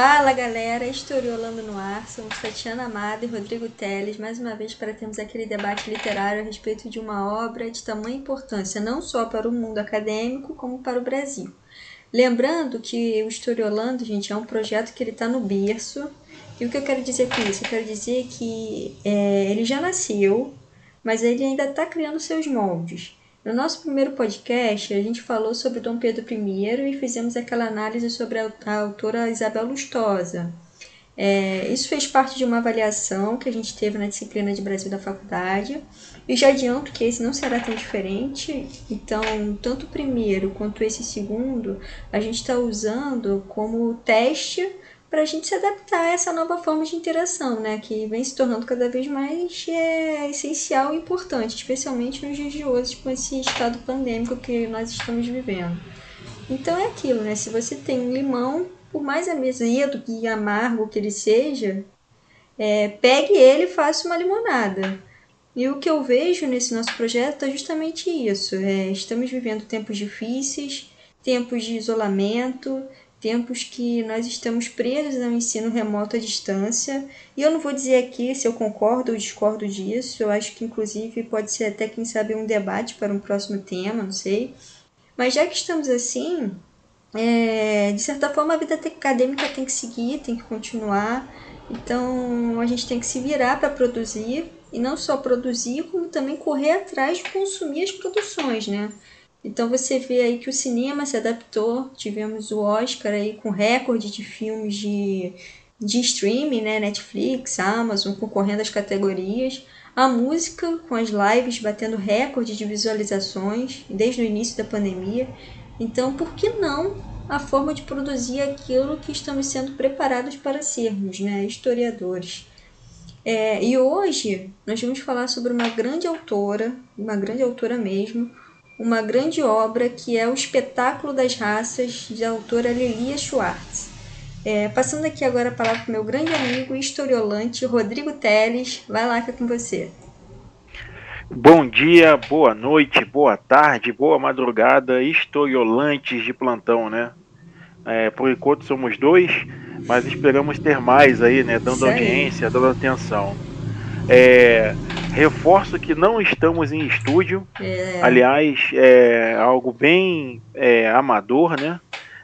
Fala galera, Historiolando no ar, somos Tatiana Amada e Rodrigo Teles, mais uma vez para termos aquele debate literário a respeito de uma obra de tamanha importância, não só para o mundo acadêmico, como para o Brasil. Lembrando que o Historiolando, gente, é um projeto que ele está no berço, e o que eu quero dizer com isso? Eu quero dizer que é, ele já nasceu, mas ele ainda está criando seus moldes. No nosso primeiro podcast, a gente falou sobre Dom Pedro I e fizemos aquela análise sobre a, autora Isabel Lustosa. É, isso fez parte de uma avaliação que a gente teve na disciplina de Brasil da faculdade. E já adianto que esse não será tão diferente. Então, tanto o primeiro quanto esse segundo, a gente está usando como teste para a gente se adaptar a essa nova forma de interação, né, que vem se tornando cada vez mais é, essencial e importante, especialmente nos dias de hoje, com esse estado pandêmico que nós estamos vivendo. Então é aquilo, né? Se você tem um limão, por mais azedo e amargo que ele seja, é, pegue ele e faça uma limonada. E o que eu vejo nesse nosso projeto é justamente isso. É, estamos vivendo tempos difíceis, tempos de isolamento, tempos que nós estamos presos ao ensino remoto à distância. E eu não vou dizer aqui se eu concordo ou discordo disso, eu acho que inclusive pode ser até, quem sabe, um debate para um próximo tema, não sei. Mas já que estamos assim, é, de certa forma a vida acadêmica tem que seguir, tem que continuar. Então a gente tem que se virar para produzir e não só produzir, como também correr atrás de consumir as produções, né? Então você vê aí que o cinema se adaptou, tivemos o Oscar aí com recorde de filmes de, de streaming, né? Netflix, Amazon, concorrendo às categorias. A música com as lives batendo recorde de visualizações desde o início da pandemia. Então, por que não a forma de produzir aquilo que estamos sendo preparados para sermos, né? Historiadores. É, e hoje nós vamos falar sobre uma grande autora, uma grande autora mesmo, uma grande obra que é O Espetáculo das Raças, de autora Lilia Schwartz. É, passando aqui agora a palavra para o meu grande amigo e historiolante Rodrigo Teles. Vai lá que é com você. Bom dia, boa noite, boa tarde, boa madrugada, historiolantes de plantão, né? É, por enquanto somos dois, mas esperamos ter mais aí, né? Dando audiência, dando atenção. É, reforço que não estamos em estúdio. É. Aliás, é algo bem é, amador, né?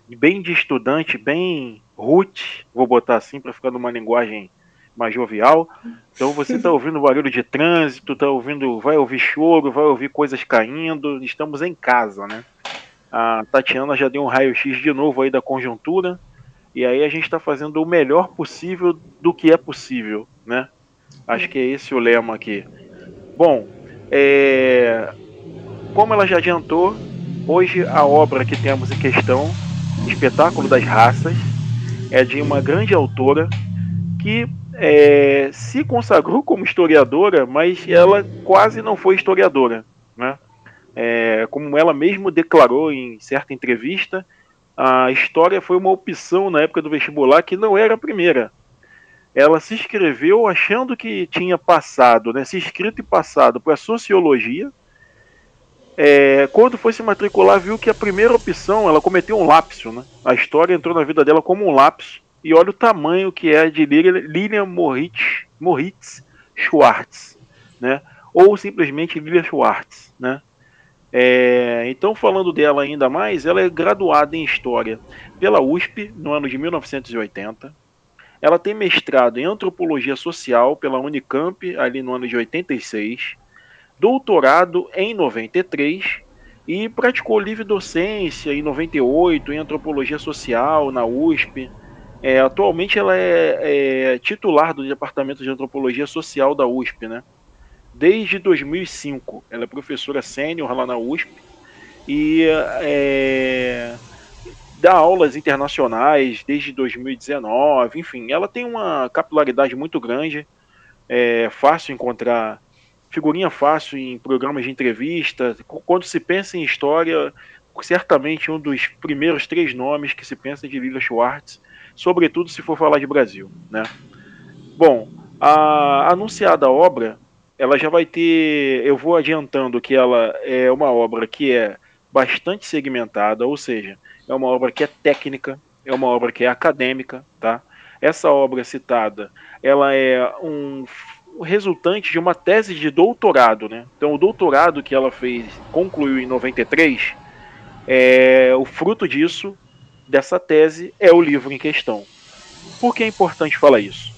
Bem de estudante, bem root, vou botar assim para ficar numa linguagem mais jovial. Então você está ouvindo barulho de trânsito, tá ouvindo, vai ouvir choro, vai ouvir coisas caindo. Estamos em casa, né? A Tatiana já deu um raio-x de novo aí da conjuntura. E aí a gente está fazendo o melhor possível do que é possível, né? Acho que é esse o lema aqui. Bom, é... como ela já adiantou, hoje a obra que temos em questão, Espetáculo das Raças, é de uma grande autora que é, se consagrou como historiadora, mas ela quase não foi historiadora. Né? É, como ela mesmo declarou em certa entrevista, a história foi uma opção na época do vestibular que não era a primeira ela se inscreveu achando que tinha passado, né, se inscrito e passado para sociologia. É, quando foi se matricular, viu que a primeira opção, ela cometeu um lapso, né? A história entrou na vida dela como um lapso. E olha o tamanho que é de Lilian Moritz, Moritz Schwartz, né? Ou simplesmente Lilian Schwartz, né? É, então, falando dela ainda mais, ela é graduada em História pela USP no ano de 1980 ela tem mestrado em antropologia social pela Unicamp, ali no ano de 86, doutorado em 93 e praticou livre docência em 98 em antropologia social na USP. É, atualmente ela é, é, titular do departamento de antropologia social da USP, né? Desde 2005, ela é professora sênior lá na USP e é, dá aulas internacionais desde 2019, enfim, ela tem uma capilaridade muito grande, é fácil encontrar figurinha fácil em programas de entrevista. Quando se pensa em história, certamente um dos primeiros três nomes que se pensa é de Lila Schwartz, sobretudo se for falar de Brasil, né? Bom, a anunciada obra, ela já vai ter, eu vou adiantando que ela é uma obra que é bastante segmentada, ou seja, é uma obra que é técnica, é uma obra que é acadêmica, tá? Essa obra citada, ela é um resultante de uma tese de doutorado, né? Então, o doutorado que ela fez, concluiu em 93, é, o fruto disso, dessa tese, é o livro em questão. Por que é importante falar isso?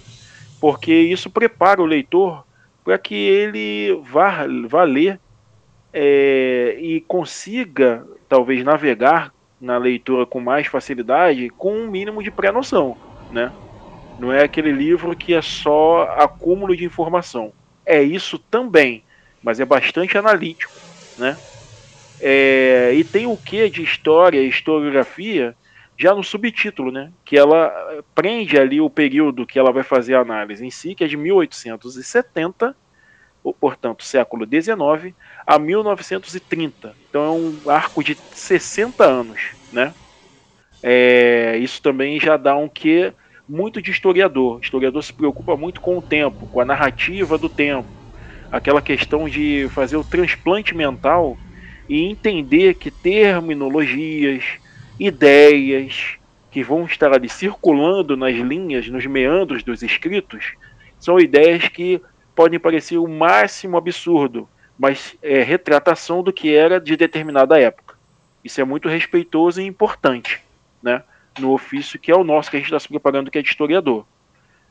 Porque isso prepara o leitor para que ele vá, vá ler é, e consiga, talvez, navegar na leitura com mais facilidade, com um mínimo de pré-noção, né? Não é aquele livro que é só acúmulo de informação. É isso também, mas é bastante analítico, né? É, e tem o que de história e historiografia já no subtítulo, né? Que ela prende ali o período que ela vai fazer a análise em si, que é de 1870, ou, portanto, século XIX, a 1930. Então é um arco de 60 anos, né? É, isso também já dá um que muito de historiador. O historiador se preocupa muito com o tempo, com a narrativa do tempo. Aquela questão de fazer o transplante mental e entender que terminologias, ideias que vão estar ali circulando nas linhas, nos meandros dos escritos, são ideias que podem parecer o máximo absurdo, mas é retratação do que era de determinada época. Isso é muito respeitoso e importante, né? no ofício que é o nosso, que a gente está se preparando, que é de historiador.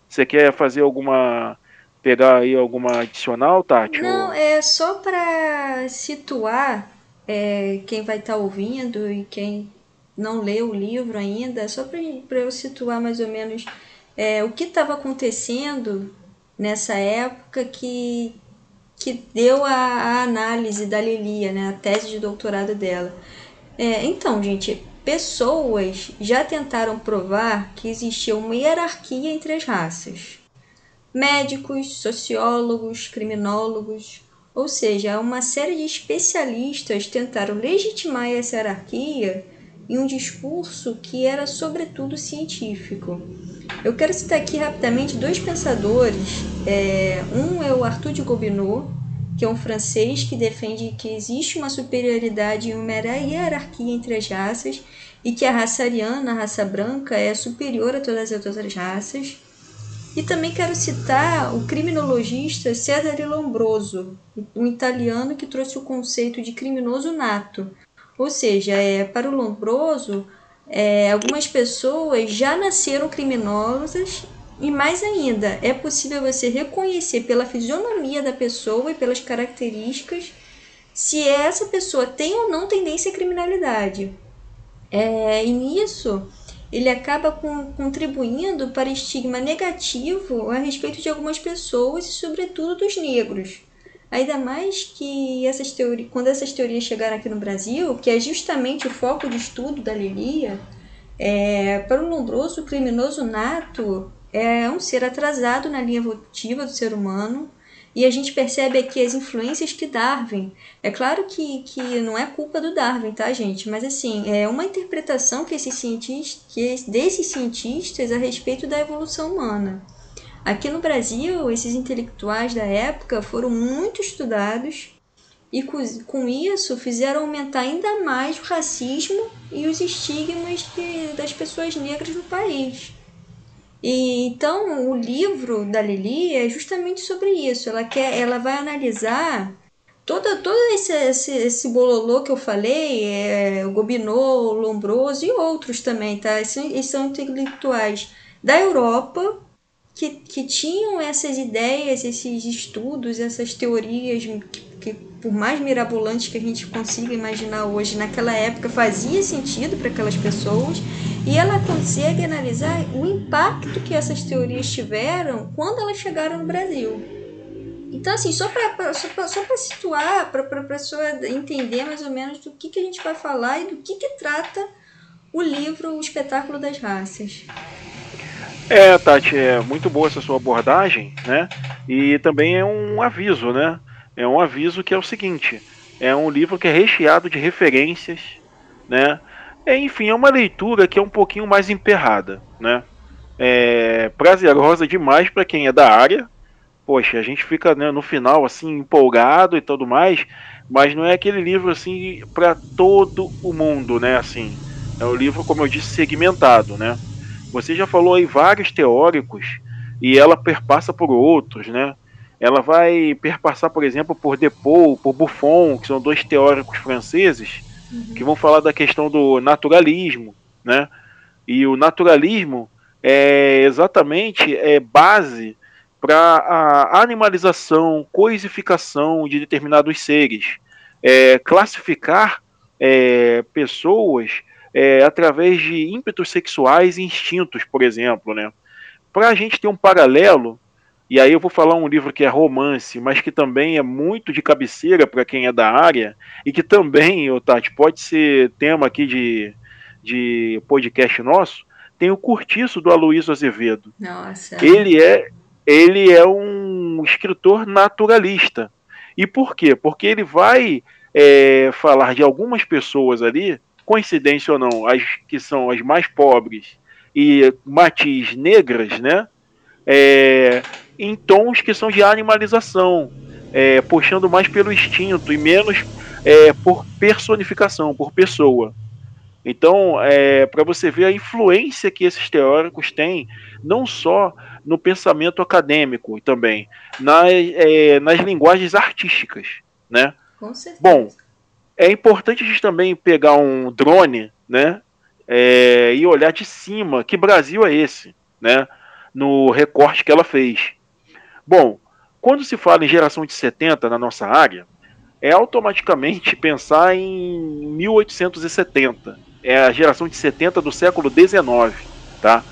Você quer fazer alguma. pegar aí alguma adicional, Tati? Não, é só para situar é, quem vai estar tá ouvindo e quem não leu o livro ainda, só para eu situar mais ou menos é, o que estava acontecendo nessa época que, que deu a, a, análise da Lilia, né, a tese de doutorado dela. É, então, gente, pessoas já tentaram provar que existia uma hierarquia entre as raças. Médicos, sociólogos, criminólogos, ou seja, uma série de especialistas tentaram legitimar essa hierarquia em um discurso que era sobretudo científico. Eu quero citar aqui rapidamente dois pensadores. É, um é o Arthur de Gobineau, que é um francês que defende que existe uma superioridade e uma hierarquia entre as raças e que a raça ariana, a raça branca, é superior a todas as outras raças. E também quero citar o criminologista Cesare Lombroso, um italiano que trouxe o conceito de criminoso nato. Ou seja, é, para o Lombroso, é, algumas pessoas já nasceram criminosas e mais ainda, é possível você reconhecer pela fisionomia da pessoa e pelas características se essa pessoa tem ou não tendência à criminalidade. É, e nisso, ele acaba com, contribuindo para estigma negativo a respeito de algumas pessoas e, sobretudo, dos negros. Ainda mais que essas teorias, quando essas teorias chegaram aqui no Brasil, que é justamente o foco de estudo da Lilia, é, para o Lombroso, o criminoso nato é um ser atrasado na linha evolutiva do ser humano, e a gente percebe aqui as influências que Darwin. É claro que, que não é culpa do Darwin, tá, gente? Mas assim, é uma interpretação que esses cientistas, que desses cientistas a respeito da evolução humana. Aqui no Brasil, esses intelectuais da época foram muito estudados e com isso fizeram aumentar ainda mais o racismo e os estigmas de, das pessoas negras no país. E então o livro da Lili é justamente sobre isso. Ela quer, ela vai analisar todo, todo esse, esse, esse bololô que eu falei, é, o Gobineau, o Lombroso e outros também, tá? Esses são intelectuais da Europa que, que tinham essas ideias, esses estudos, essas teorias que, que, por mais mirabolantes que a gente consiga imaginar hoje, naquela época fazia sentido para aquelas pessoas e ela consegue analisar o impacto que essas teorias tiveram quando elas chegaram no Brasil. Então, assim, só para só só situar, para a pessoa entender mais ou menos do que, que a gente vai falar e do que, que trata o livro O Espetáculo das Raças. É, Tati, é muito boa essa sua abordagem, né? E também é um aviso, né? É um aviso que é o seguinte: é um livro que é recheado de referências, né? É, enfim, é uma leitura que é um pouquinho mais emperrada, né? É prazerosa demais para quem é da área. Poxa, a gente fica né, no final assim empolgado e tudo mais, mas não é aquele livro assim para todo o mundo, né? Assim, É um livro, como eu disse, segmentado, né? Você já falou aí vários teóricos e ela perpassa por outros, né? Ela vai perpassar, por exemplo, por Depou, por Buffon, que são dois teóricos franceses, uhum. que vão falar da questão do naturalismo, né? E o naturalismo é exatamente é base para a animalização, coisificação de determinados seres, é, classificar é, pessoas é, através de ímpetos sexuais e instintos, por exemplo, né? Para a gente ter um paralelo, e aí eu vou falar um livro que é romance, mas que também é muito de cabeceira para quem é da área, e que também, Tati, pode ser tema aqui de, de podcast nosso, tem o Curtiço do Aloysio Azevedo. Nossa. Ele é, ele é um escritor naturalista. E por quê? Porque ele vai é, falar de algumas pessoas ali, coincidência ou não, as que são as mais pobres e matiz negras, né? É, em tons que são de animalização, é, puxando mais pelo instinto e menos é, por personificação, por pessoa. Então, é, para você ver a influência que esses teóricos têm, não só no pensamento acadêmico também, nas, é, nas linguagens artísticas, né? Com certeza. Bom, é importante a gente também pegar um drone, né? É, e olhar de cima que Brasil é esse, né? No recorte que ela fez. Bom, quando se fala em geração de 70 na nossa área, é automaticamente pensar em 1870. É a geração de 70 do século 19, tá?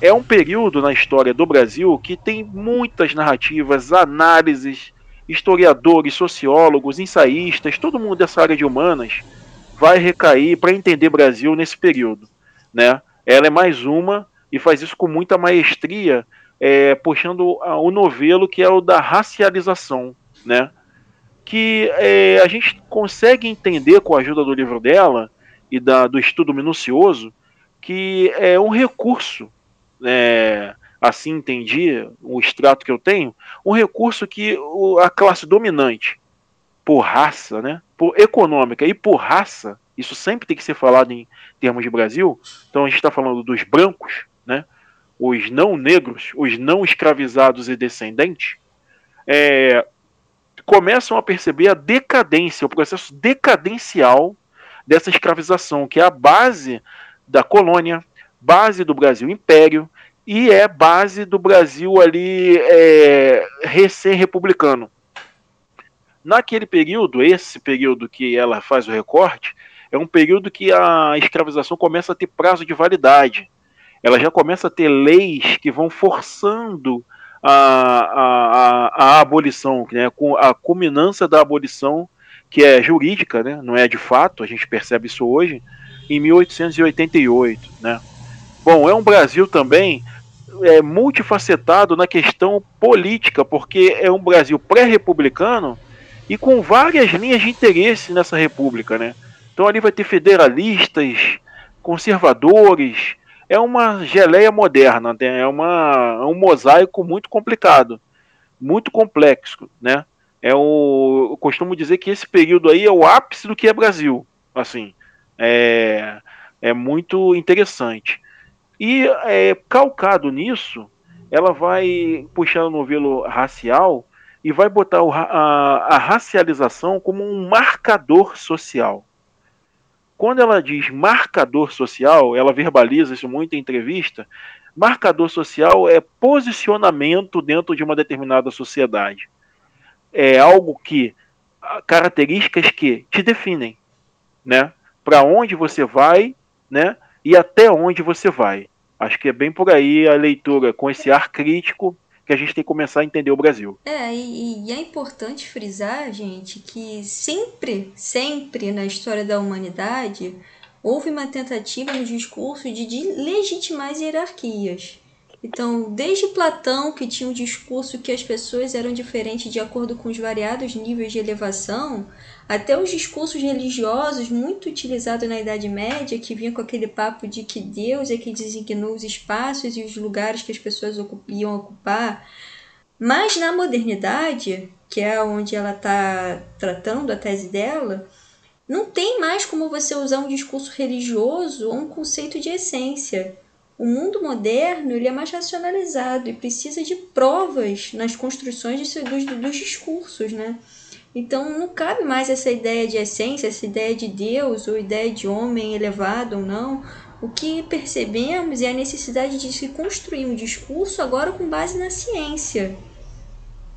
É um período na história do Brasil que tem muitas narrativas, análises, historiadores, sociólogos, ensaístas, todo mundo dessa área de humanas vai recair para entender Brasil nesse período, né? Ela é mais uma e faz isso com muita maestria, é, puxando o novelo que é o da racialização, né? Que é, a gente consegue entender com a ajuda do livro dela e da, do estudo minucioso que é um recurso é, assim entendi o extrato que eu tenho, um recurso que a classe dominante, por raça, né, por econômica e por raça, isso sempre tem que ser falado em termos de Brasil. Então a gente está falando dos brancos, né, os não negros, os não escravizados e descendentes, é, começam a perceber a decadência, o processo decadencial dessa escravização, que é a base da colônia, base do Brasil Império, e é base do Brasil ali é, recém-republicano. Naquele período, esse período que ela faz o recorte, é um período que a escravização começa a ter prazo de validade. Ela já começa a ter leis que vão forçando a, a, a, a abolição, né, a culminância da abolição, que é jurídica, né, não é de fato, a gente percebe isso hoje, em 1888. Né. Bom, é um Brasil também é, multifacetado na questão política, porque é um Brasil pré-republicano e com várias linhas de interesse nessa república, né? Então ali vai ter federalistas, conservadores, é uma geleia moderna, né? é, uma, é um mosaico muito complicado, muito complexo, né? É o, eu costumo dizer que esse período aí é o ápice do que é Brasil, assim, é, é muito interessante. E é, calcado nisso, ela vai puxar o novelo racial e vai botar a, a racialização como um marcador social. Quando ela diz marcador social, ela verbaliza isso muito em entrevista. Marcador social é posicionamento dentro de uma determinada sociedade. É algo que características que te definem, né? Para onde você vai, né? E até onde você vai. Acho que é bem por aí a leitura, com esse ar crítico que a gente tem que começar a entender o Brasil. É, e, e, é importante frisar, gente, que sempre, sempre na história da humanidade houve uma tentativa no discurso de, de legitimar as hierarquias. Então, desde Platão, que tinha um discurso que as pessoas eram diferentes de acordo com os variados níveis de elevação, até os discursos religiosos muito utilizados na Idade Média, que vinha com aquele papo de que Deus é que designou os espaços e os lugares que as pessoas iam ocupar. Mas na modernidade, que é onde ela está tratando a tese dela, Não tem mais como você usar um discurso religioso ou um conceito de essência. O mundo moderno ele é mais racionalizado e precisa de provas nas construções de, dos, dos discursos, né? Então não cabe mais essa ideia de essência, essa ideia de Deus ou ideia de homem elevado ou não. O que percebemos é a necessidade de se construir um discurso agora com base na ciência.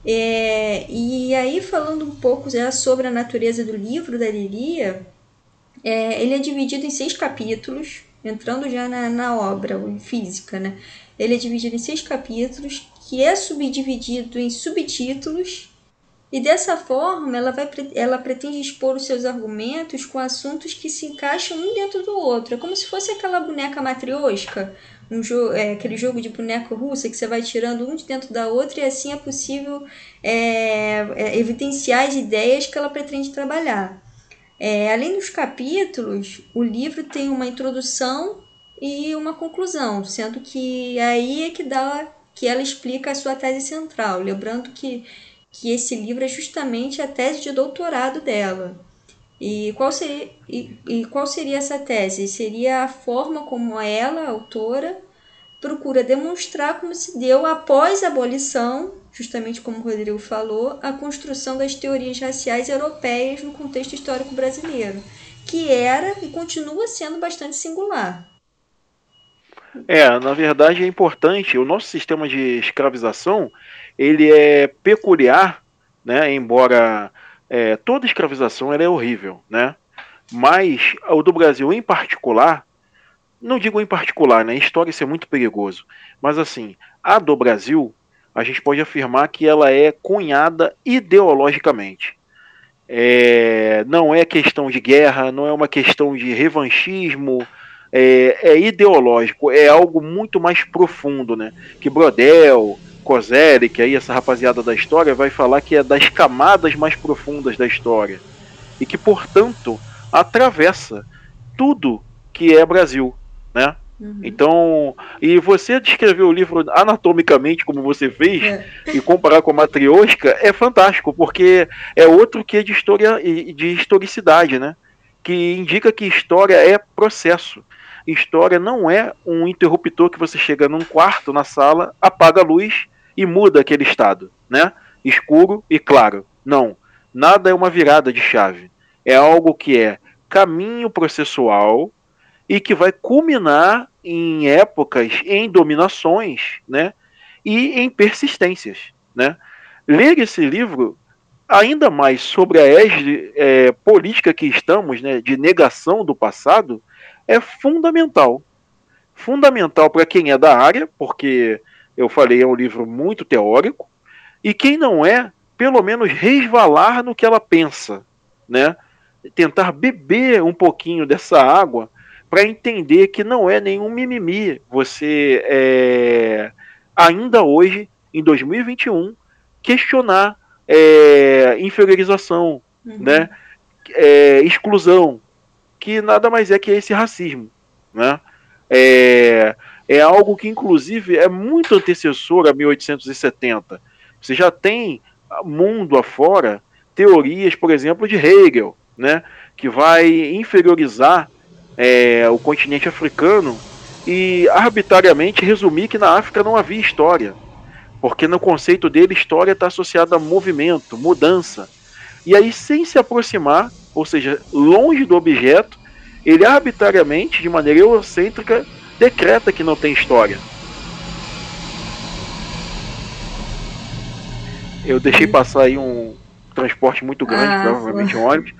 É, e aí, falando um pouco já sobre a natureza do livro da Lilia, é, ele é dividido em seis capítulos, entrando já na, na obra física, né? Ele é dividido em seis capítulos, que é subdividido em subtítulos e dessa forma, ela, vai, ela pretende expor os seus argumentos com assuntos que se encaixam um dentro do outro. É como se fosse aquela boneca matriosca, um jogo, é, aquele jogo de boneca russa que você vai tirando um de dentro da outra e assim é possível é, é, evidenciar as ideias que ela pretende trabalhar. É, além dos capítulos, o livro tem uma introdução e uma conclusão, sendo que aí é que dá que ela explica a sua tese central. Lembrando que que esse livro é justamente a tese de doutorado dela. E qual seria, e, e qual seria essa tese? Seria a forma como ela, autora, procura demonstrar como se deu após a abolição, justamente como o Rodrigo falou, a construção das teorias raciais europeias no contexto histórico brasileiro, que era e continua sendo bastante singular. É, na verdade é importante, o nosso sistema de escravização, ele é peculiar, né, embora é, toda escravização é horrível, né, mas o do Brasil em particular, não digo em particular, né, história isso é muito perigoso, mas assim, a do Brasil, a gente pode afirmar que ela é cunhada ideologicamente. É, não é questão de guerra, não é uma questão de revanchismo, é, é, ideológico, é algo muito mais profundo, né? Que Brodel, Kozelik, que aí essa rapaziada da história vai falar que é das camadas mais profundas da história e que, portanto, atravessa tudo que é Brasil, né? Uhum. Então, e você descrever o livro anatomicamente como você fez é. e comparar com a Matriosca é fantástico, porque é outro que é de história de historicidade, né? Que indica que história é processo. História não é um interruptor que você chega num quarto, na sala, apaga a luz e muda aquele estado, né? Escuro e claro. Não. Nada é uma virada de chave. É algo que é caminho processual e que vai culminar em épocas, em dominações, né? E em persistências, né? Ler esse livro ainda mais sobre a égide é, política que estamos, né, de negação do passado, é fundamental. Fundamental para quem é da área, porque eu falei, é um livro muito teórico, e quem não é, pelo menos resvalar no que ela pensa, né? Tentar beber um pouquinho dessa água para entender que não é nenhum mimimi. Você é, ainda hoje, em 2021, questionar é, inferiorização, uhum. né? É, exclusão, que nada mais é que esse racismo, né? É, é algo que inclusive é muito antecessor a 1870. Você já tem mundo afora teorias, por exemplo, de Hegel, né, que vai inferiorizar é, o continente africano e arbitrariamente resumir que na África não havia história, porque no conceito dele história está associada a movimento, mudança. E aí, sem se aproximar, ou seja, longe do objeto, ele arbitrariamente, de maneira eurocêntrica, decreta que não tem história. Eu deixei passar aí um transporte muito grande, ah, provavelmente um ônibus,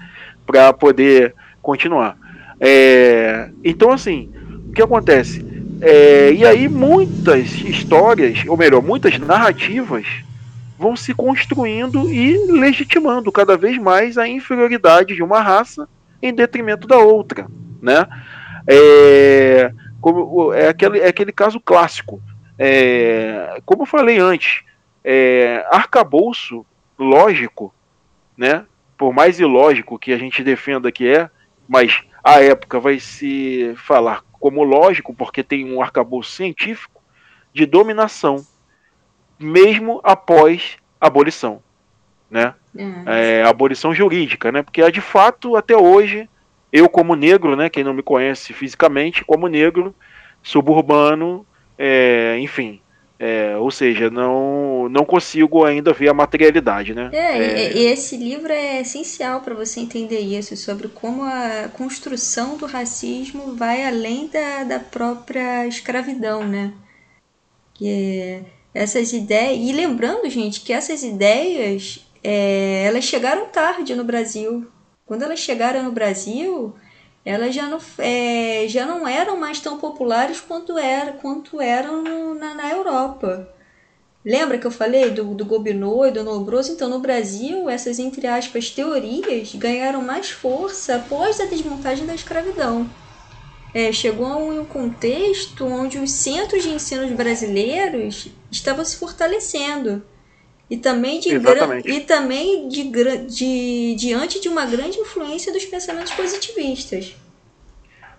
para poder continuar. É, então, assim, o que acontece? É, e aí muitas histórias, ou melhor, muitas narrativas vão se construindo e legitimando cada vez mais a inferioridade de uma raça em detrimento da outra, né? É, como, é, aquele, é aquele caso clássico. É, como eu falei antes, é, arcabouço lógico, né? Por mais ilógico que a gente defenda que é, mas a época vai se falar como lógico, porque tem um arcabouço científico de dominação mesmo após abolição. né? É. É, abolição jurídica, né? Porque de fato até hoje eu como negro, né? Quem não me conhece fisicamente, como negro, suburbano, é, enfim, é, ou seja, não, não consigo ainda ver a materialidade, né? É, é... e esse livro é essencial para você entender isso, sobre como a construção do racismo vai além da, da própria escravidão, né? Que essas ideias... E lembrando, gente, que essas ideias, é, elas chegaram tarde no Brasil. Quando elas chegaram no Brasil, elas já não, é, já não eram mais tão populares quanto, era, quanto eram no, na, na Europa. Lembra que eu falei do, do Gobineau e do Nobroso? Então, no Brasil, essas, entre aspas, teorias ganharam mais força após a desmontagem da escravidão. É, chegou a um contexto onde os centros de ensino brasileiros estavam se fortalecendo. E também, de e também de, de, diante de uma grande influência dos pensamentos positivistas.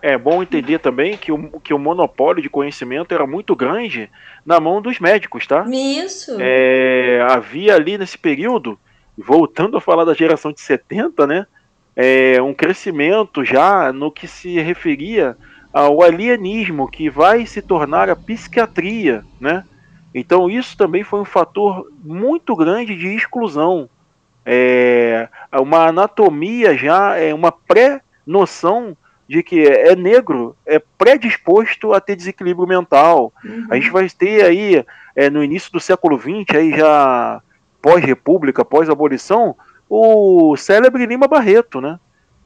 É bom entender também que o, que o monopólio de conhecimento era muito grande na mão dos médicos, tá? Isso. É, havia ali nesse período, voltando a falar da geração de 70, né? É, um crescimento já no que se referia ao alienismo, que vai se tornar a psiquiatria, né? Então isso também foi um fator muito grande de exclusão. É, uma anatomia já, é uma pré-noção de que é negro, é predisposto a ter desequilíbrio mental. Uhum. A gente vai ter aí, é, no início do século XX, aí já pós-república, pós-abolição, o célebre Lima Barreto, né?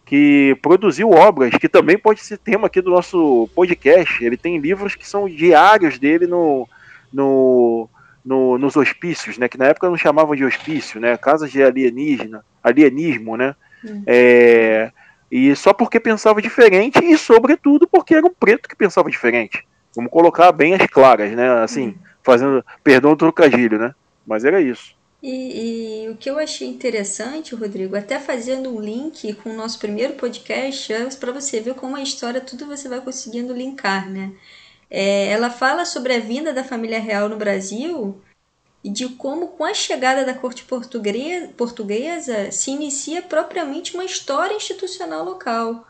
Que produziu obras, que também pode ser tema aqui do nosso podcast. Ele tem livros que são diários dele no, no, no, nos hospícios, né? Que na época não chamavam de hospício, né? Casas de alienígena, alienismo, né? Uhum. É, e só porque pensava diferente e, sobretudo, porque era um preto que pensava diferente. Vamos colocar bem as claras, né? Assim, uhum. fazendo, perdão o trocadilho, né? Mas era isso. E, e, o que eu achei interessante, Rodrigo, até fazendo um link com o nosso primeiro podcast, é para você ver como a história, tudo você vai conseguindo linkar, né? É, ela fala sobre a vinda da família real no Brasil e de como, com a chegada da corte portuguesa, se inicia propriamente uma história institucional local.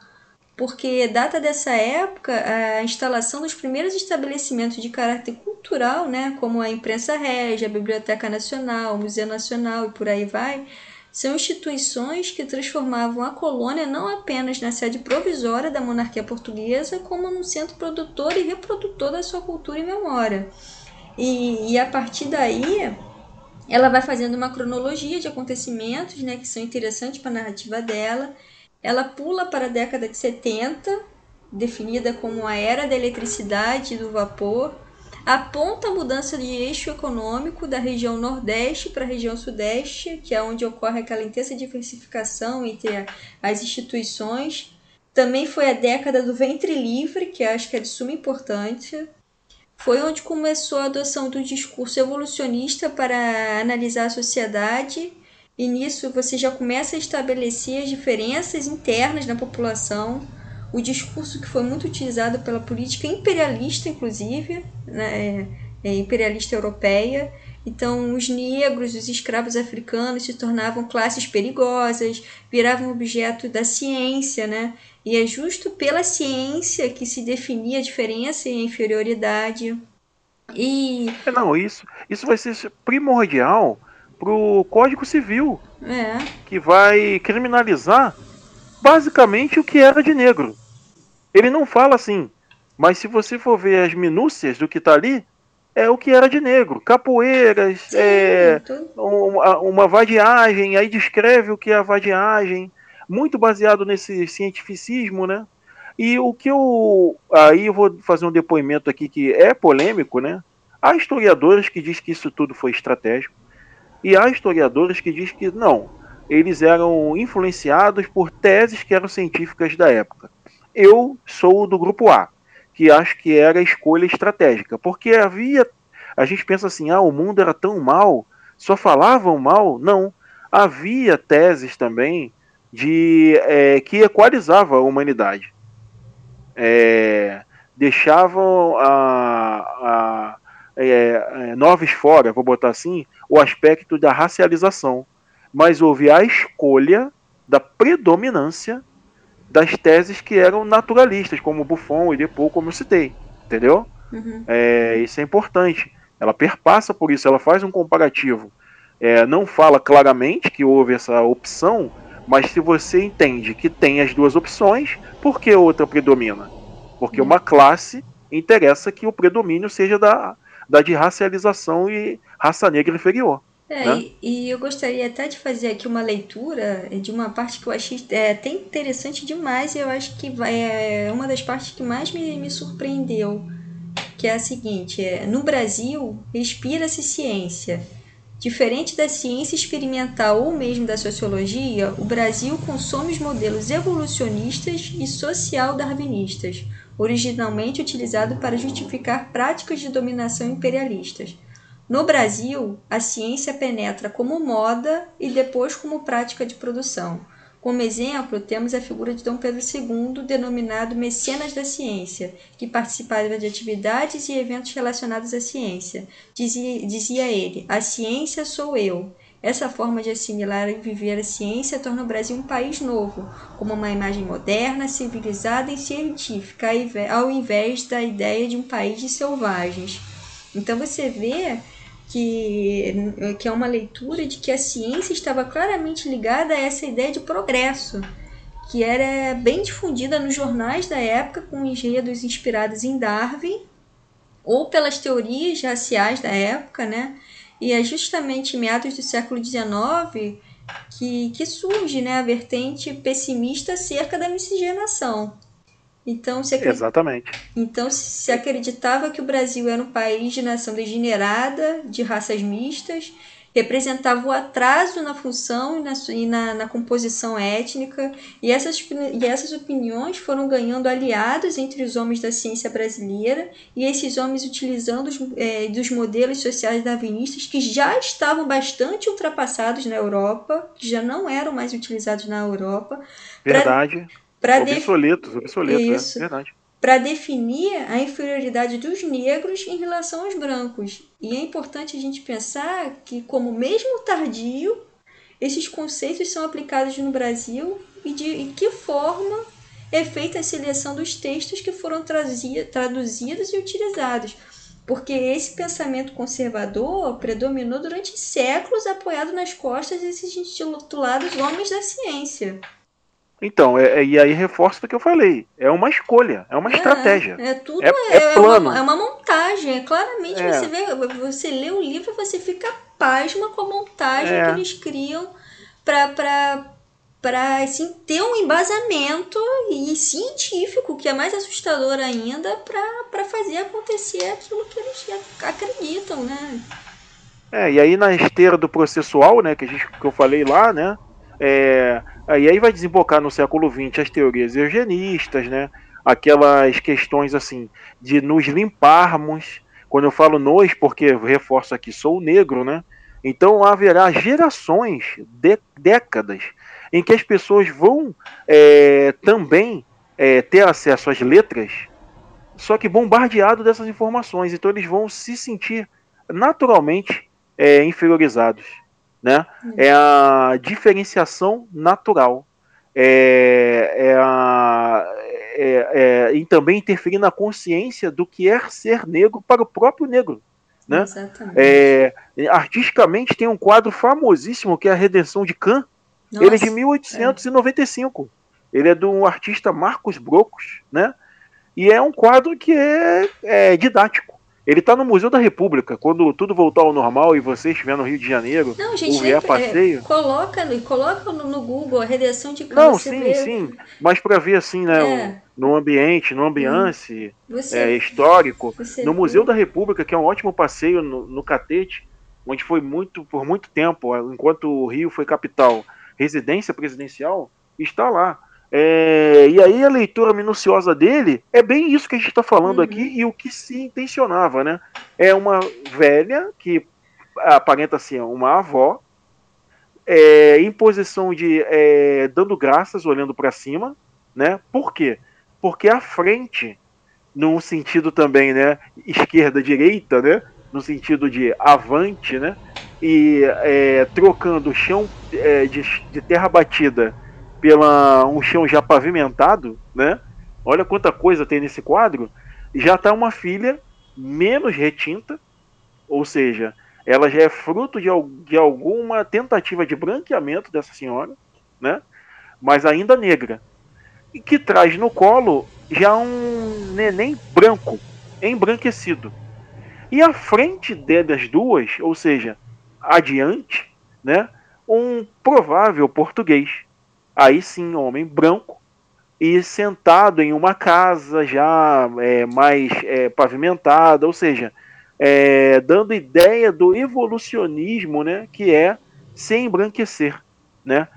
Porque data dessa época a instalação dos primeiros estabelecimentos de caráter cultural, né, como a Imprensa Régia, a Biblioteca Nacional, o Museu Nacional e por aí vai, são instituições que transformavam a colônia não apenas na sede provisória da monarquia portuguesa, como num centro produtor e reprodutor da sua cultura e memória. E, e a partir daí, ela vai fazendo uma cronologia de acontecimentos né, que são interessantes para a narrativa dela. Ela pula para a década de 70, definida como a era da eletricidade e do vapor, aponta a mudança de eixo econômico da região Nordeste para a região Sudeste, que é onde ocorre aquela intensa diversificação entre as instituições. Também foi a década do ventre livre, que acho que é de suma importância. Foi onde começou a adoção do discurso evolucionista para analisar a sociedade, e nisso você já começa a estabelecer as diferenças internas na população o discurso que foi muito utilizado pela política imperialista, inclusive, né, é, é, imperialista europeia. Então, os negros, os escravos africanos se tornavam classes perigosas, viravam objeto da ciência, né? E é justo pela ciência que se definia a diferença e a inferioridade. E é, não, isso, isso vai ser primordial para o Código Civil, é. que vai criminalizar basicamente o que era de negro. Ele não fala assim, mas se você for ver as minúcias do que está ali, é o que era de negro. Capoeiras, Sim, é, uma, uma vadiagem, aí descreve o que é a vadiagem, muito baseado nesse cientificismo, né? E o que eu. Aí eu vou fazer um depoimento aqui que é polêmico, né? Há historiadores que dizem que isso tudo foi estratégico. E há historiadores que dizem que não. Eles eram influenciados por teses que eram científicas da época. Eu sou do grupo A, que acho que era a escolha estratégica, porque havia. A gente pensa assim, ah, o mundo era tão mal, só falavam mal. Não. Havia teses também de é, que equalizava a humanidade. É, deixavam a, a é, é, noves fora, vou botar assim, o aspecto da racialização. mas houve a escolha da predominância das teses que eram naturalistas, como Buffon e Depaul, como eu citei, entendeu? Uhum. É, isso é importante. Ela perpassa por isso, ela faz um comparativo. É, não fala claramente que houve essa opção, mas se você entende que tem as duas opções, por que outra predomina? Porque uhum. uma classe interessa que o predomínio seja da, da de racialização e raça negra inferior. É, né? e, e, eu gostaria até de fazer aqui uma leitura de uma parte que eu achei é, até interessante demais e eu acho que é uma das partes que mais me, me surpreendeu, que é a seguinte, é, no Brasil respira-se ciência. Diferente da ciência experimental ou mesmo da sociologia, o Brasil consome os modelos evolucionistas e social-darwinistas, originalmente utilizados para justificar práticas de dominação imperialistas. No Brasil, a ciência penetra como moda e depois como prática de produção. Como exemplo, temos a figura de Dom Pedro II, denominado Mecenas da Ciência, que participava de atividades e eventos relacionados à ciência. Dizia, dizia ele: A ciência sou eu. Essa forma de assimilar e viver a ciência torna o Brasil um país novo, com uma imagem moderna, civilizada e científica, ao invés da ideia de um país de selvagens. Então você vê que, que é uma leitura de que a ciência estava claramente ligada a essa ideia de progresso, que era bem difundida nos jornais da época, com enredos inspirados em Darwin, ou pelas teorias raciais da época, né? E é justamente em meados do século XIX que, que surge né, a vertente pessimista acerca da miscigenação. Então se, acredit... Exatamente. então se acreditava que o Brasil era um país de nação degenerada, de raças mistas, representava o atraso na função e na, e na, na composição étnica, e essas, e essas opiniões foram ganhando aliados entre os homens da ciência brasileira, e esses homens utilizando os, é, dos modelos sociais darwinistas que já estavam bastante ultrapassados na Europa, que já não eram mais utilizados na Europa. Pra Pra obsoletos, obsoletos, é Isso. é verdade. Para definir a inferioridade dos negros em relação aos brancos. E é importante a gente pensar que, como mesmo tardio, esses conceitos são aplicados no Brasil e de e que forma é feita a seleção dos textos que foram traduzidos e utilizados. Porque esse pensamento conservador predominou durante séculos apoiado nas costas desses intitulados homens da ciência. Então, é, é, e aí reforça o que eu falei. É uma escolha, é uma é, estratégia. É tudo, é, é, é plano. Uma, é uma montagem. É claramente é. você vê, você lê o livro e você fica pasma com a montagem que eles criam para para assim, ter um embasamento e científico, que é mais assustador ainda, para fazer acontecer aquilo que eles acreditam, né? É, e aí na esteira do processual, né, que, a gente, que eu falei lá, né, é, aí, aí vai desembocar no século XX as teorias eugenistas, né? Aquelas questões assim de nos limparmos. Quando eu falo nós, porque reforço aqui, sou negro, né? Então haverá gerações, de, décadas, em que as pessoas vão é, também é, ter acesso às letras, só que bombardeado dessas informações. Então eles vão se sentir naturalmente é, inferiorizados né? É a diferenciação natural. É, é a, é, é, e também interferir na consciência do que é ser negro para o próprio negro. Né? É, artisticamente tem um quadro famosíssimo que é a Redenção de Can. Nossa, Ele é de 1895. É. Ele é do artista Marcos Brocos, né? E é um quadro que é, é didático. Ele está no Museu da República. Quando tudo voltar ao normal e você estiver no Rio de Janeiro, não, gente, ou vier é, passeio. coloca, coloca no, no, Google a redenção de Não, sim, vê. sim. Mas para ver assim, né? É. O, no ambiente, no ambiance você, é, histórico. no Museu da República, que é um ótimo passeio no, no Catete, onde foi muito, por muito tempo, enquanto o Rio foi capital, residência presidencial, está lá. É, e aí a leitura minuciosa dele é bem isso que a gente está falando uhum. aqui e o que se intencionava, né? É uma velha que aparenta ser uma avó, é, em posição de é, dando graças, olhando para cima, né? Por quê? Porque a frente, num sentido também, né? Esquerda-direita, né? No sentido de avante, né? e é, trocando chão é, de, de, terra batida pela um chão já pavimentado, né? Olha quanta coisa tem nesse quadro. Já está uma filha menos retinta, ou seja, ela já é fruto de, de alguma tentativa de branqueamento dessa senhora, né? Mas ainda negra, e que traz no colo já um neném branco, embranquecido. E à frente das duas, ou seja, adiante, né, um provável português. Aí sim, homem branco, e sentado em uma casa já é, mais é, pavimentada, ou seja, é, dando ideia do evolucionismo, né, que é se embranquecer, né,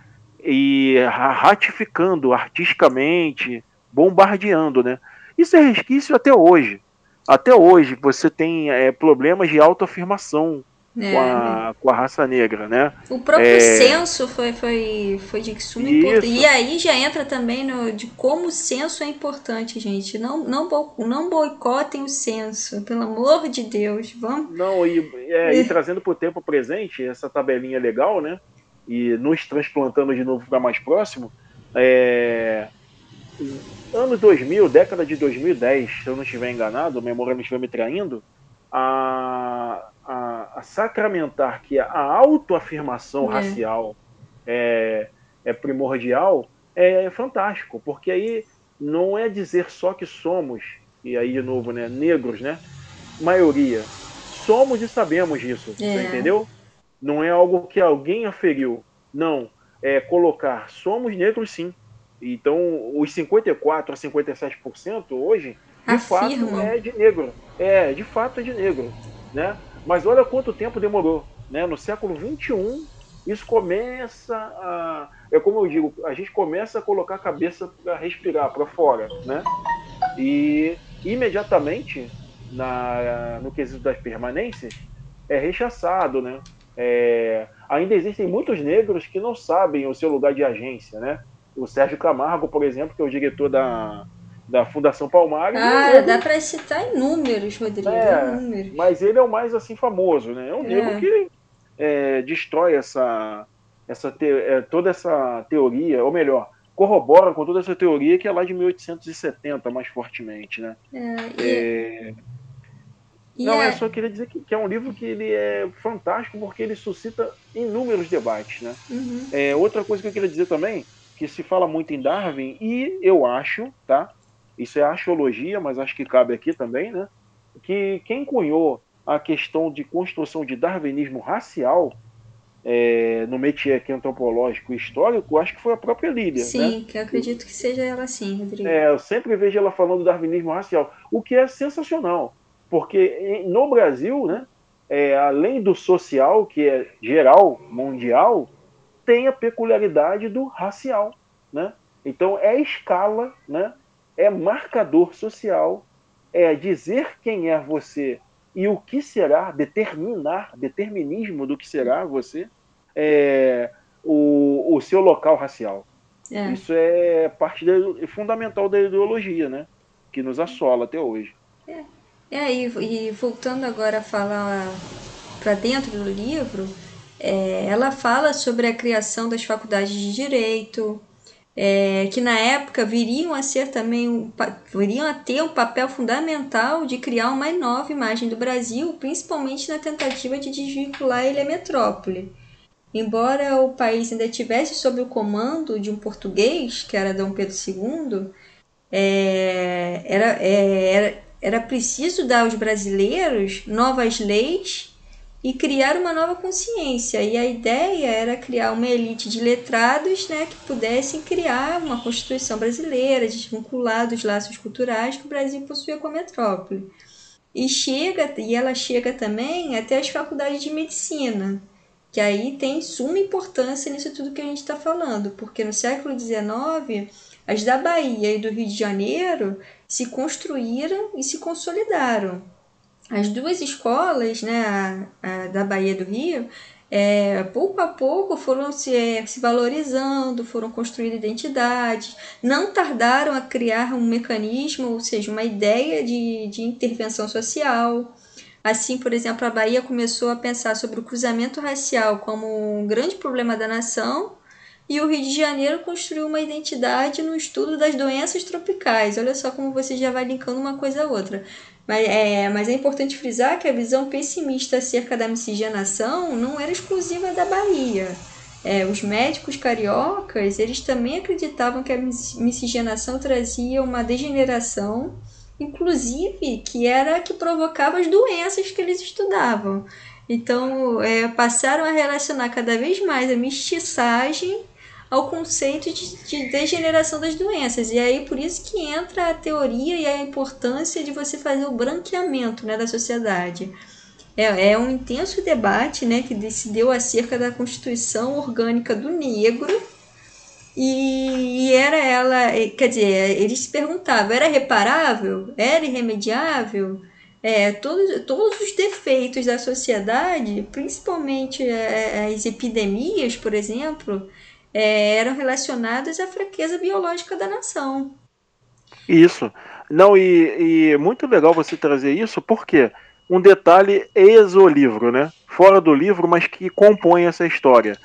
e ratificando artisticamente, bombardeando, né. Isso é resquício até hoje. Até hoje você tem é, problemas de autoafirmação é. com, a, com a raça negra, né? O próprio é... censo foi, foi, foi de suma importância. E aí já entra também no, de como o censo é importante, gente. Não, não, não boicotem o censo, pelo amor de Deus. Vamos. Não, e, é, e trazendo para o tempo presente, essa tabelinha legal, né? E nos transplantando de novo para mais próximo. É, ano 2000, década de 2010, se eu não estiver enganado, a memória não estiver me traindo, a, a, a sacramentar que a autoafirmação é. racial é, é primordial é, fantástico, porque aí não é dizer só que somos, e aí de novo, né, negros, né? Maioria. Somos e sabemos disso, é. entendeu? Não é algo que alguém aferiu. Não. É colocar somos negros sim. Então, os 54 a 57% hoje, de Afirma. fato, é de negro. É, de fato é de negro. Né? Mas olha quanto tempo demorou. Né? No século XXI, isso começa a. É como eu digo, a gente começa a colocar a cabeça para respirar para fora. Né? E imediatamente, na, no quesito das permanências, é rechaçado. Né? É, ainda existem muitos negros que não sabem o seu lugar de agência. Né? O Sérgio Camargo, por exemplo, que é o diretor da, da Fundação Palmares. Ah, dá para citar inúmeros, Rodrigo. É, inúmeros. Mas ele é o mais assim famoso, né? É um é. negro que é, destrói essa, essa te, é, toda essa teoria, ou melhor, corrobora com toda essa teoria que é lá de 1870 mais fortemente, né? É, e... É, não, é... eu só queria dizer que, que, é um livro que ele é fantástico porque ele suscita inúmeros debates, né? Uhum. É, outra coisa que eu queria dizer também que se fala muito em Darwin, e eu acho, tá? Isso é arqueologia, mas acho que cabe aqui também, né? Que quem cunhou a questão de construção de darwinismo racial é, no métier aqui antropológico e histórico, acho que foi a própria Lília. Sim, né? que eu acredito que seja ela sim, Rodrigo. É, eu sempre vejo ela falando do darwinismo racial, o que é sensacional, porque no Brasil, né, é, além do social, que é geral, mundial, tem a peculiaridade do racial, né? Então é escala, né? É marcador social, é dizer quem é você e o que será, determinar, determinismo do que será você, é o, o seu local racial. É. Isso é parte da, é fundamental da ideologia, né? Que nos assola até hoje. É, é e, e voltando agora a falar para dentro do livro, é, ela fala sobre a criação das faculdades de direito, é, que na época viriam a ser também um, viriam a ter um papel fundamental de criar uma nova imagem do Brasil, principalmente na tentativa de desvincular ele à metrópole. Embora o país ainda tivesse sob o comando de um português, que era Dom Pedro II, é, era, é, era, era preciso dar aos brasileiros novas leis e criar uma nova consciência. E a ideia era criar uma elite de letrados né, que pudessem criar uma Constituição brasileira, desvincular dos laços culturais que o Brasil possuía com a metrópole. E, chega, e ela chega também até as faculdades de medicina, que aí tem suma importância nisso tudo que a gente está falando, porque no século XIX, as da Bahia e do Rio de Janeiro se construíram e se consolidaram as duas escolas, né, a, a da Bahia do Rio, é, pouco a pouco foram se, é, se valorizando, foram construindo identidades, não tardaram a criar um mecanismo, ou seja, uma ideia de, de intervenção social. Assim, por exemplo, a Bahia começou a pensar sobre o cruzamento racial como um grande problema da nação e o Rio de Janeiro construiu uma identidade no estudo das doenças tropicais. Olha só como você já vai linkando uma coisa a outra. Mas é, mas é importante frisar que a visão pessimista acerca da miscigenação não era exclusiva da Bahia. É, os médicos cariocas eles também acreditavam que a miscigenação trazia uma degeneração, inclusive que era que provocava as doenças que eles estudavam. Então, é, passaram a relacionar cada vez mais a mestiçagem ao conceito de, de, degeneração das doenças. E aí por isso que entra a teoria e a importância de você fazer o branqueamento né, da sociedade. É, é um intenso debate né, que se deu acerca da constituição orgânica do negro. E, e era ela, quer dizer, eles se perguntavam, era reparável? Era irremediável? É, todos, todos os defeitos da sociedade, principalmente é, as epidemias, por exemplo, é, eram relacionadas à fraqueza biológica da nação. Isso. Não, e, e muito legal você trazer isso, porque um detalhe exo-livro, né? Fora do livro, mas que compõe essa história.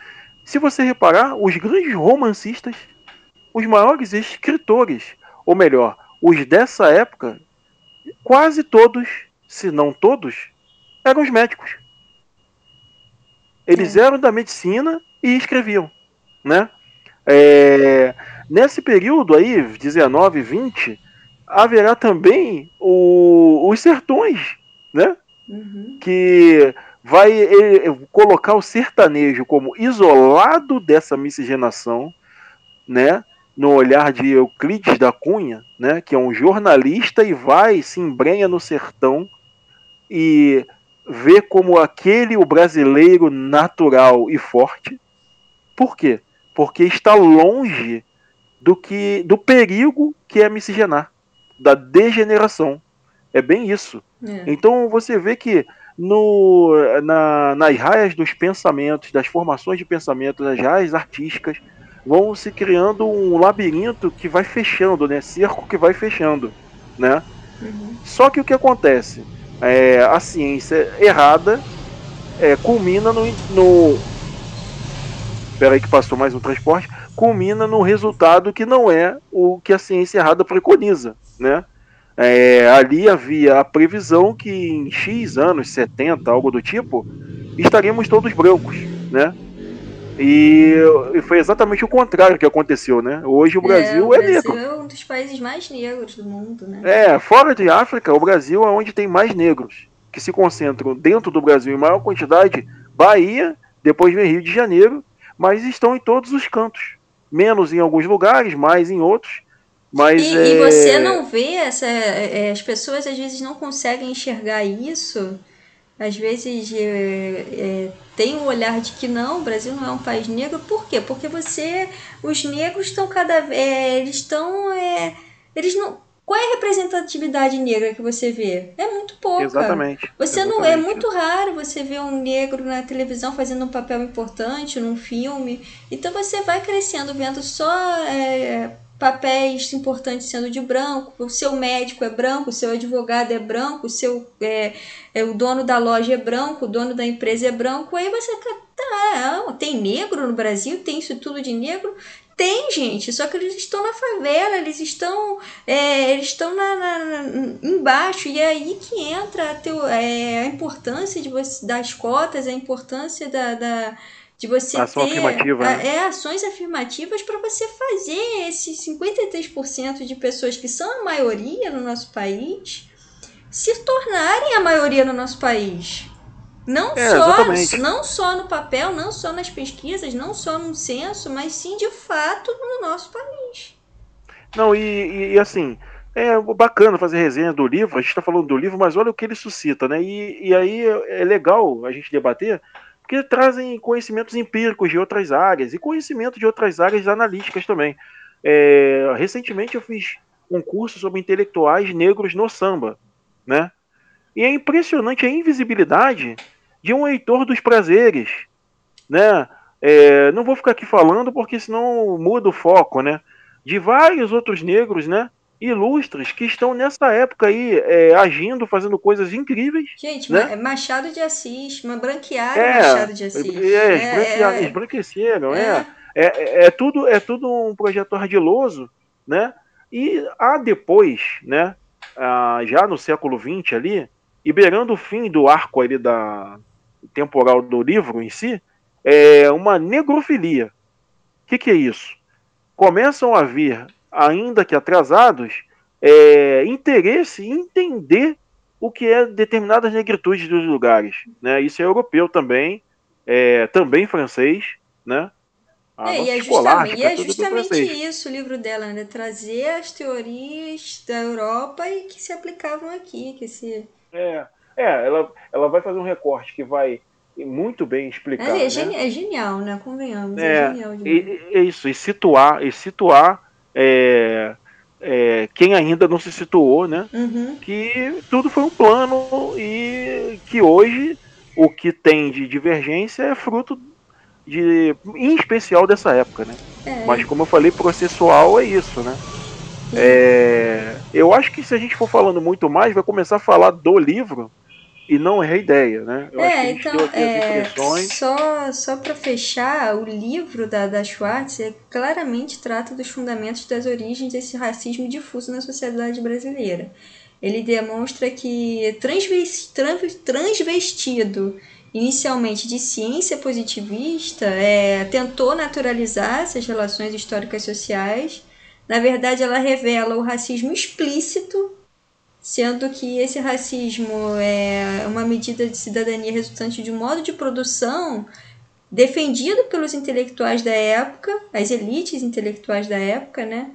Se você reparar, os grandes romancistas, os maiores escritores, ou melhor, os dessa época, quase todos, se não todos, eram os médicos. Eles é. eram da medicina e escreviam né? É, nesse período aí, 19, 20, haverá também o, os sertões, né? Uhum. Que vai colocar o sertanejo como isolado dessa miscigenação, né? No olhar de Euclides da Cunha, né? Que é um jornalista e vai se embrenha no sertão e vê como aquele o brasileiro natural e forte. Por quê? Porque está longe do que do perigo que é miscigenar, da degeneração. É bem isso. É. Então você vê que no, na, nas raias dos pensamentos, das formações de pensamento, das raias artísticas, vão se criando um labirinto que vai fechando, né? Cerco que vai fechando, né? Uhum. Só que o que acontece? É, a ciência errada é, culmina no, no espera aí que passou mais um transporte, culmina no resultado que não é o que a ciência errada preconiza, né? É, ali havia a previsão que em X anos, 70, algo do tipo, estaríamos todos brancos, né? E, e foi exatamente o contrário que aconteceu, né? Hoje o Brasil é, o é negro. Brasil é um dos países mais negros do mundo, né? É, fora de África, o Brasil é onde tem mais negros, que se concentram dentro do Brasil em maior quantidade, Bahia, depois vem Rio de Janeiro mas estão em todos os cantos. Menos em alguns lugares, mais em outros. Mas e, é... e você não vê essa. É, é, as pessoas às vezes não conseguem enxergar isso. Às vezes é, é, tem o um olhar de que não, o Brasil não é um país negro. Por quê? Porque você. Os negros estão cada vez. É, eles estão. É, eles não qual é a representatividade negra que você vê? É muito pouca. Exatamente. Você Exatamente. não é muito raro você ver um negro na televisão fazendo um papel importante num filme. Então você vai crescendo vendo só é, papéis importantes sendo de branco. O seu médico é branco, o seu advogado é branco, o seu é, é o dono da loja é branco, o dono da empresa é branco. Aí você tá, tem negro no Brasil, tem isso tudo de negro. Tem, gente, só que eles estão na favela, eles estão, é, eles estão na, na, embaixo, e é aí que entra a, teu, é, a importância de você, das cotas, a importância da, da de você Ação ter afirmativa, né? é, ações afirmativas para você fazer esses 53% de pessoas que são a maioria no nosso país se tornarem a maioria no nosso país. Não, é, só, não só no papel, não só nas pesquisas, não só no censo, mas sim de fato no nosso país. Não, e, e, e assim, é bacana fazer resenha do livro, a gente está falando do livro, mas olha o que ele suscita, né? E, e aí é legal a gente debater, porque trazem conhecimentos empíricos de outras áreas e conhecimento de outras áreas analíticas também. É, recentemente eu fiz um curso sobre intelectuais negros no samba, né? E é impressionante a invisibilidade de um Heitor dos Prazeres, né? É, não vou ficar aqui falando porque senão muda o foco, né? De vários outros negros, né? ilustres que estão nessa época aí é, agindo, fazendo coisas incríveis. Gente, né? Machado de Assis, uma branqueada é, Machado de Assis. É, é, esbranqueceram, é. É, é, é, tudo, é tudo um projeto ardiloso, né? E há depois, né, ah, já no século XX ali, e beirando o fim do arco ali da temporal do livro em si, é uma negrofilia. O que, que é isso? Começam a vir, ainda que atrasados, é, interesse em entender o que é determinadas negritudes dos lugares. Né? Isso é europeu também, é, também francês, né? É, e é justamente, é justamente isso o livro dela, né? Trazer as teorias da Europa e que se aplicavam aqui. Que se... É, é ela, ela vai fazer um recorte que vai muito bem explicar. É, é, né? é genial, né? Convenhamos, é, é genial. E, é isso, e situar, e situar é, é, quem ainda não se situou, né? Uhum. Que tudo foi um plano e que hoje o que tem de divergência é fruto de, em especial dessa época, né? É. Mas como eu falei, processual é isso, né? Eu acho que se a gente for falando muito mais, vai começar a falar do livro e não é a ideia, né? Eu é, então, é, só, só para fechar, o livro da, da Schwartz é, claramente trata dos fundamentos das origens desse racismo difuso na sociedade brasileira. Ele demonstra que transvestido inicialmente de ciência positivista, é, tentou naturalizar essas relações históricas sociais. Na verdade, ela revela o racismo explícito, sendo que esse racismo é uma medida de cidadania resultante de um modo de produção defendido pelos intelectuais da época, as elites intelectuais da época, né?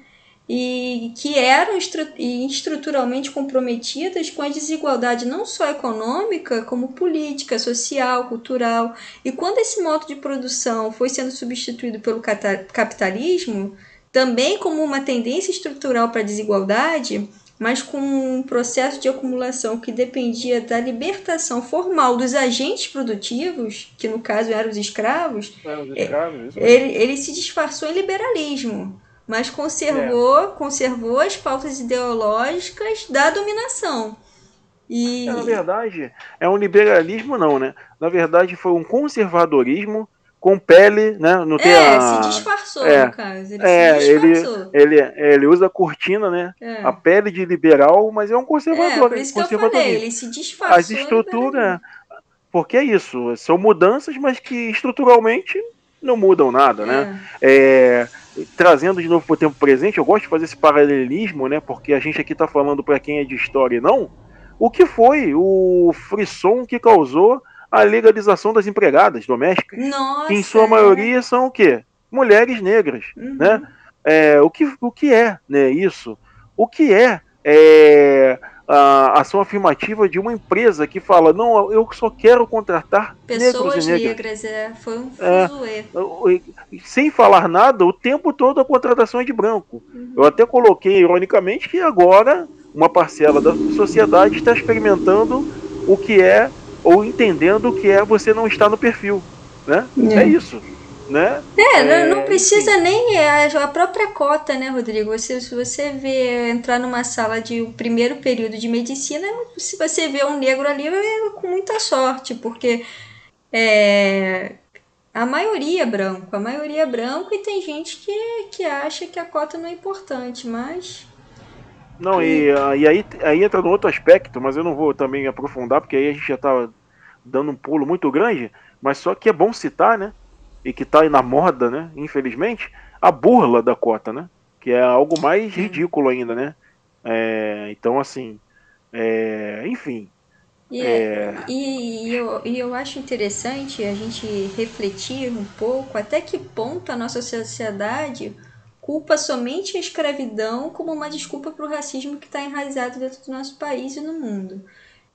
e que eram estruturalmente comprometidas com a desigualdade não só econômica, como política, social, cultural. E quando esse modo de produção foi sendo substituído pelo capitalismo, também como uma tendência estrutural para a desigualdade, mas com um processo de acumulação que dependia da libertação formal dos agentes produtivos, que no caso eram os escravos, é, os escravos ele, ele se disfarçou em liberalismo mas conservou, é. conservou as pautas ideológicas da dominação. E... É, na verdade, é um liberalismo não, né? Na verdade, foi um conservadorismo com pele, né? Não tem é, a... se disfarçou, é, no caso. Ele é, se disfarçou. Ele, ele, ele usa a cortina, né? É. A pele de liberal, mas é um conservador. É, por isso que eu falei, ele se disfarçou. As estruturas... Porque é isso, são mudanças, mas que estruturalmente não mudam nada, né? É. é trazendo de novo para o tempo presente, eu gosto de fazer esse paralelismo, né? Porque a gente aqui está falando para quem é de história e não. O que foi o frisson que causou a legalização das empregadas domésticas? Nossa, que em sua maioria são o quê? Mulheres negras, uhum. né? É, o, que, o que é né, isso? O que é, é a ação afirmativa de uma empresa que fala, não, eu só quero contratar pessoas negros e negras. É, foi um é, sem falar nada, o tempo todo a contratação é de branco. Uhum. Eu até coloquei ironicamente que agora uma parcela da sociedade está experimentando o que é ou entendendo o que é você não estar no perfil, né? É, é isso né? É, é não precisa enfim. nem é, a própria cota, né, Rodrigo? Você, se você vê entrar numa sala de um primeiro período de medicina, se você vê um negro ali, é com muita sorte, porque é, a maioria é branco, a maioria é branco e tem gente que, que acha que a cota não é importante, mas não, e, e aí, aí entra no outro aspecto, mas eu não vou também aprofundar, porque aí a gente já tá dando um pulo muito grande, mas só que é bom citar, né? e que está na moda, né? Infelizmente, a burla da cota, né? Que é algo mais ridículo ainda, né? É, então, assim, é, enfim. E, é... e, e, eu, e eu acho interessante a gente refletir um pouco até que ponto a nossa sociedade culpa somente a escravidão como uma desculpa para o racismo que está enraizado dentro do nosso país e no mundo.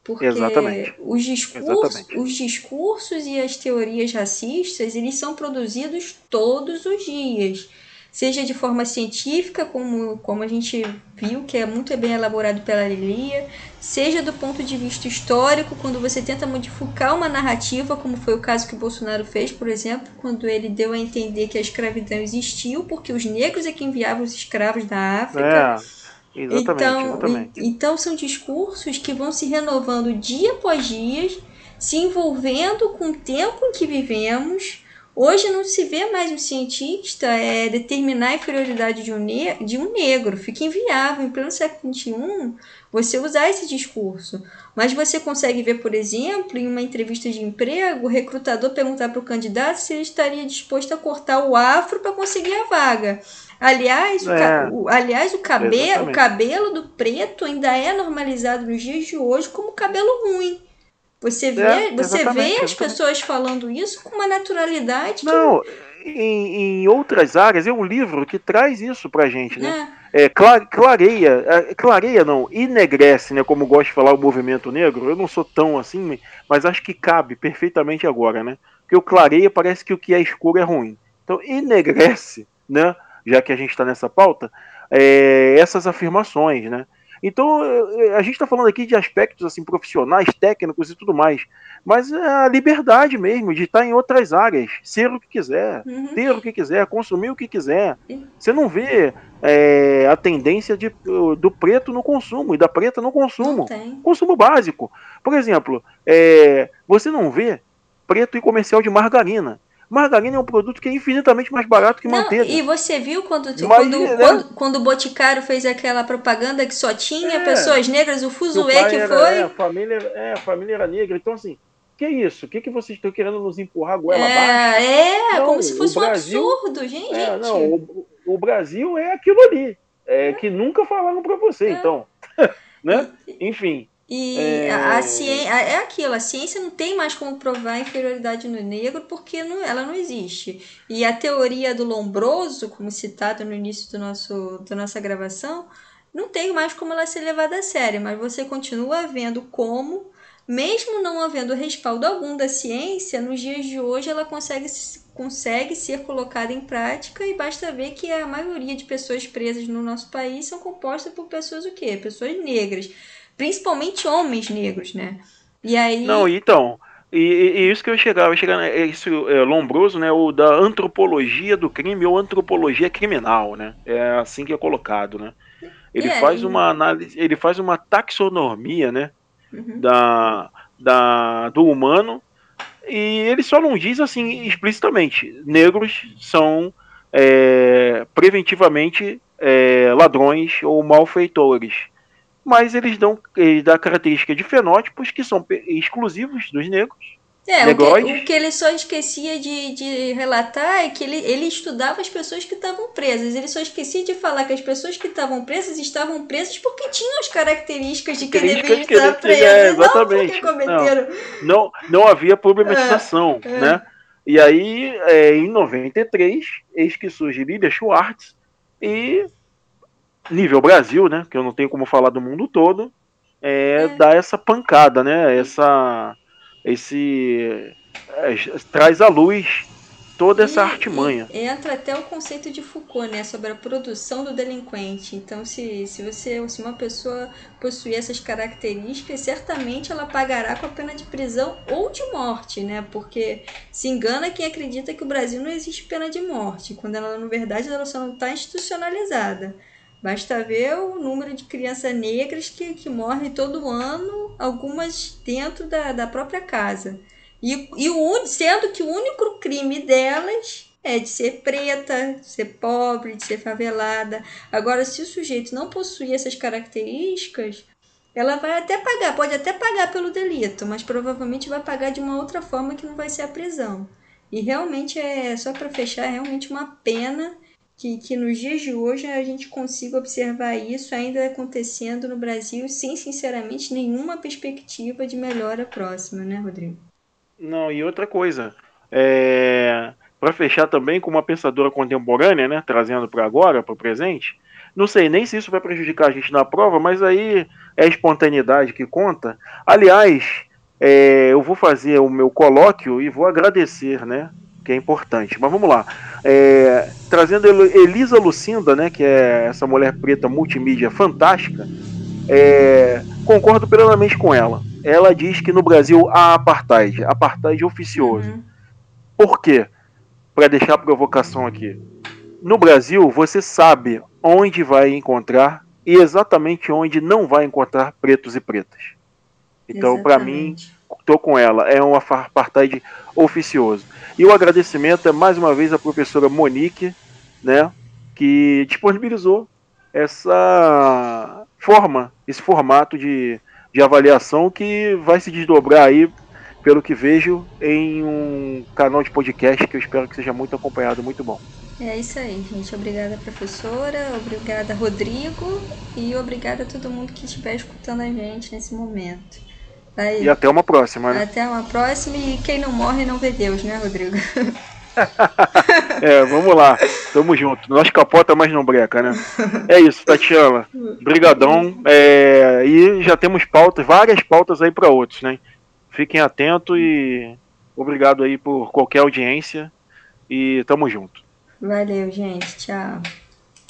Porque Exatamente. Os, discursos, Exatamente. os discursos e as teorias racistas, eles são produzidos todos os dias. Seja de forma científica, como, como a gente viu, que é muito bem elaborado pela Lilia, seja do ponto de vista histórico, quando você tenta modificar uma narrativa, como foi o caso que o Bolsonaro fez, por exemplo, quando ele deu a entender que a escravidão existiu, porque os negros é que enviavam os escravos da África. É Exatamente, então, exatamente. então são discursos que vão se renovando dia após dia, se envolvendo com o tempo em que vivemos. Hoje não se vê mais um cientista é, determinar a inferioridade de um, de um negro. Fica inviável. Em pleno século XXI, você usar esse discurso. Mas você consegue ver, por exemplo, em uma entrevista de emprego, o recrutador perguntar para o candidato se ele estaria disposto a cortar o afro para conseguir a vaga. Aliás, é, o, aliás, o, cabe o cabelo do preto ainda é normalizado nos dias de hoje como cabelo ruim. Você vê, é, você vê as pessoas falando isso com uma naturalidade. Não, que... em, em outras áreas é um livro que traz isso pra gente, né? É. é clareia, é, clareia não, enegrece, né? Como gosta de falar o movimento negro. Eu não sou tão assim, mas acho que cabe perfeitamente agora, né? Porque o clareia parece que o que é escuro é ruim. Então enegrece, né? Já que a gente está nessa pauta, é, essas afirmações, né? Então, a gente está falando aqui de aspectos assim profissionais, técnicos e tudo mais, mas é a liberdade mesmo de estar em outras áreas, ser o que quiser, uhum. ter o que quiser, consumir o que quiser. Você não vê é, a tendência de, do preto no consumo e da preta no consumo. Consumo básico. Por exemplo, é, você não vê preto em comercial de margarina. Margarina é um produto que é infinitamente mais barato que não, manteiga. E você viu quando, quando, né? quando, quando, o Boticário fez aquela propaganda que só tinha é, pessoas negras, o fuzuê que foi. É, a família, é, a família era negra. Então, assim, que isso? O que, que vocês estão querendo nos empurrar goela é, abaixo? É, não, como se fosse Brasil, um absurdo, gente. É, não, o, o, Brasil é aquilo ali. É, é. que nunca falaram para você, é. então. né? Enfim. E é... a ciência é aquilo, a ciência não tem mais como provar a inferioridade no negro porque não, ela não existe. E a teoria do lombroso, como citado no início do nosso, da nossa gravação, não tem mais como ela ser levada a sério, mas você continua vendo como, mesmo não havendo respaldo algum da ciência, nos dias de hoje ela consegue, consegue ser colocada em prática e basta ver que a maioria de pessoas presas no nosso país são compostas por pessoas o quê? Pessoas negras principalmente homens negros, né? E aí. Não, então. E, e isso que eu chegava, chegar é isso é, lombroso, né? O da antropologia do crime ou antropologia criminal, né? É assim que é colocado, né? Ele é, faz uma análise, ele faz uma taxonomia, né? Uhum. Da, da, do humano e ele só não diz assim explicitamente: negros são é, preventivamente é, ladrões ou malfeitores mas eles dão, eles característica de fenótipos que são exclusivos dos negros. É, o que, o que, ele só esquecia de, de relatar é que ele, ele estudava as pessoas que estavam presas. Ele só esquecia de falar que as pessoas que estavam presas estavam presas porque tinham as características de que deveriam estar presas, é, não porque cometeram. Não, não, não havia problematização, é, é. né? E aí, é, em 93, eis que surge Lilia Schwartz e nível Brasil, né? Que eu não tenho como falar do mundo todo, é, é. dar essa pancada, né? Essa, esse é, traz à luz toda essa e, artimanha. Entra até o conceito de Foucault, né, sobre a produção do delinquente. Então, se, se você, se uma pessoa possuir essas características, certamente ela pagará com a pena de prisão ou de morte, né? Porque se engana quem acredita que o Brasil não existe pena de morte, quando ela na verdade ela só não está institucionalizada. Basta ver o número de crianças negras que, que morrem todo ano, algumas dentro da, da própria casa. E, e o, sendo que o único crime delas é de ser preta, de ser pobre, de ser favelada. Agora, se o sujeito não possuir essas características, ela vai até pagar, pode até pagar pelo delito, mas provavelmente vai pagar de uma outra forma que não vai ser a prisão. E realmente é só para fechar, é realmente uma pena que, que nos dias de hoje a gente consiga observar isso ainda acontecendo no Brasil sem, sinceramente, nenhuma perspectiva de melhora próxima, né, Rodrigo? Não, e outra coisa, é... para fechar também com uma pensadora contemporânea, né, trazendo para agora, para o presente, não sei nem se isso vai prejudicar a gente na prova, mas aí é a espontaneidade que conta. Aliás, é, eu vou fazer o meu colóquio e vou agradecer, né, que é importante. Mas vamos lá. É, trazendo Elisa Lucinda, né, que é essa mulher preta multimídia fantástica, é, concordo plenamente com ela. Ela diz que no Brasil há apartheid, apartheid oficioso. Uhum. Por quê? Para deixar a provocação aqui. No Brasil, você sabe onde vai encontrar e exatamente onde não vai encontrar pretos e pretas. Então, para mim, estou com ela. É um apartheid oficioso. E o agradecimento é mais uma vez à professora Monique, né, que disponibilizou essa forma, esse formato de, de avaliação que vai se desdobrar aí, pelo que vejo, em um canal de podcast que eu espero que seja muito acompanhado, muito bom. É isso aí, gente. Obrigada, professora. Obrigada, Rodrigo. E obrigada a todo mundo que estiver escutando a gente nesse momento. Vai... E até uma próxima, né? Até uma próxima. E quem não morre não vê Deus, né, Rodrigo? é, vamos lá. Tamo junto. Nós capota, mas não breca, né? É isso, Tatiana. Brigadão. É, e já temos pautas, várias pautas aí para outros, né? Fiquem atentos e obrigado aí por qualquer audiência. E tamo junto. Valeu, gente. Tchau.